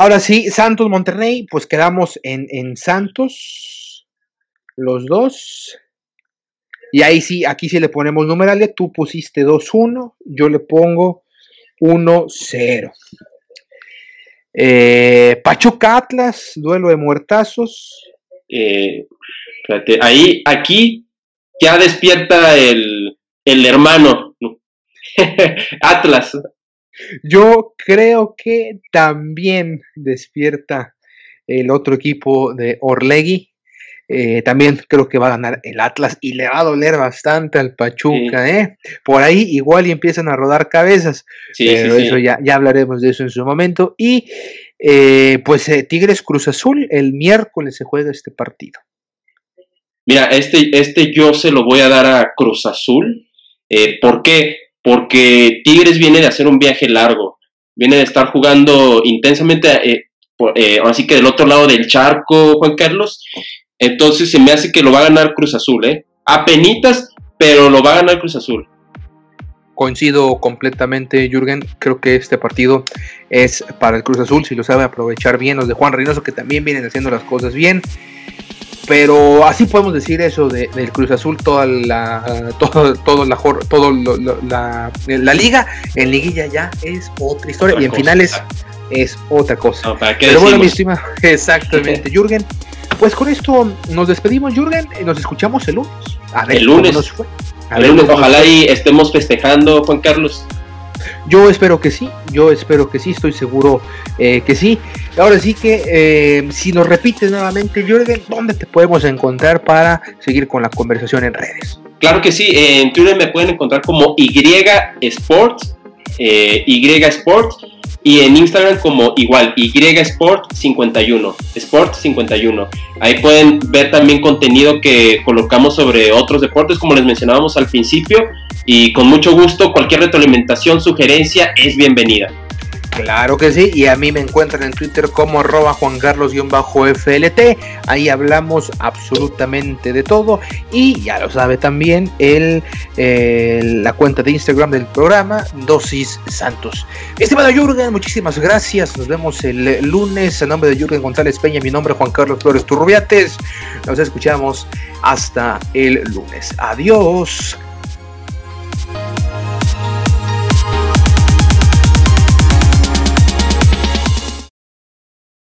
Ahora sí, Santos Monterrey, pues quedamos en, Santos, los dos. Y ahí sí, aquí sí le ponemos numerales. Tú pusiste 2-1, yo le pongo 1-0. Eh, Pachuca Atlas, duelo de muertazos. Eh, ahí, aquí ya despierta el, el hermano. [laughs] Atlas. Yo creo que también despierta el otro equipo de Orlegui. Eh, también creo que va a ganar el Atlas y le va a doler bastante al Pachuca, ¿eh? Por ahí igual y empiezan a rodar cabezas, pero eso ya, ya hablaremos de eso en su momento. Y eh, pues eh, Tigres Cruz Azul, el miércoles se juega este partido. Mira, este, este yo se lo voy a dar a Cruz Azul. ¿Por qué? Porque Tigres viene de hacer un viaje largo, viene de estar jugando intensamente, eh, eh, así que del otro lado del charco, Juan Carlos, entonces se me hace que lo va a ganar Cruz Azul, ¿eh? A penitas, pero lo va a ganar Cruz Azul. Coincido completamente, Jürgen. Creo que este partido es para el Cruz Azul, si lo sabe aprovechar bien. Los de Juan Reynoso, que también vienen haciendo las cosas bien pero así podemos decir eso de, del Cruz Azul toda la todo, todo la todo la, la, liga en liguilla ya es otra historia y en finales es otra cosa. Pero bueno mi estima [laughs] exactamente. [laughs] Jürgen pues con esto nos despedimos Jürgen y nos escuchamos el lunes. A ver el lunes. nos fue. el lunes ojalá y estemos festejando Juan Carlos yo espero que sí, yo espero que sí, estoy seguro eh, que sí. Ahora sí que, eh, si nos repites nuevamente, Jürgen, ¿dónde te podemos encontrar para seguir con la conversación en redes? Claro que sí, en Twitter me pueden encontrar como Y Sports, eh, Y Sports, y en Instagram como igual, Y Sport 51, Sport 51. Ahí pueden ver también contenido que colocamos sobre otros deportes, como les mencionábamos al principio, y con mucho gusto cualquier retroalimentación, sugerencia es bienvenida. Claro que sí, y a mí me encuentran en Twitter como arroba Juan Carlos-FLT, ahí hablamos absolutamente de todo y ya lo sabe también el, la cuenta de Instagram del programa Dosis Santos. Estimado Jürgen, muchísimas gracias, nos vemos el lunes, a nombre de Jürgen González Peña, mi nombre es Juan Carlos Flores Turrubiates, nos escuchamos hasta el lunes, adiós.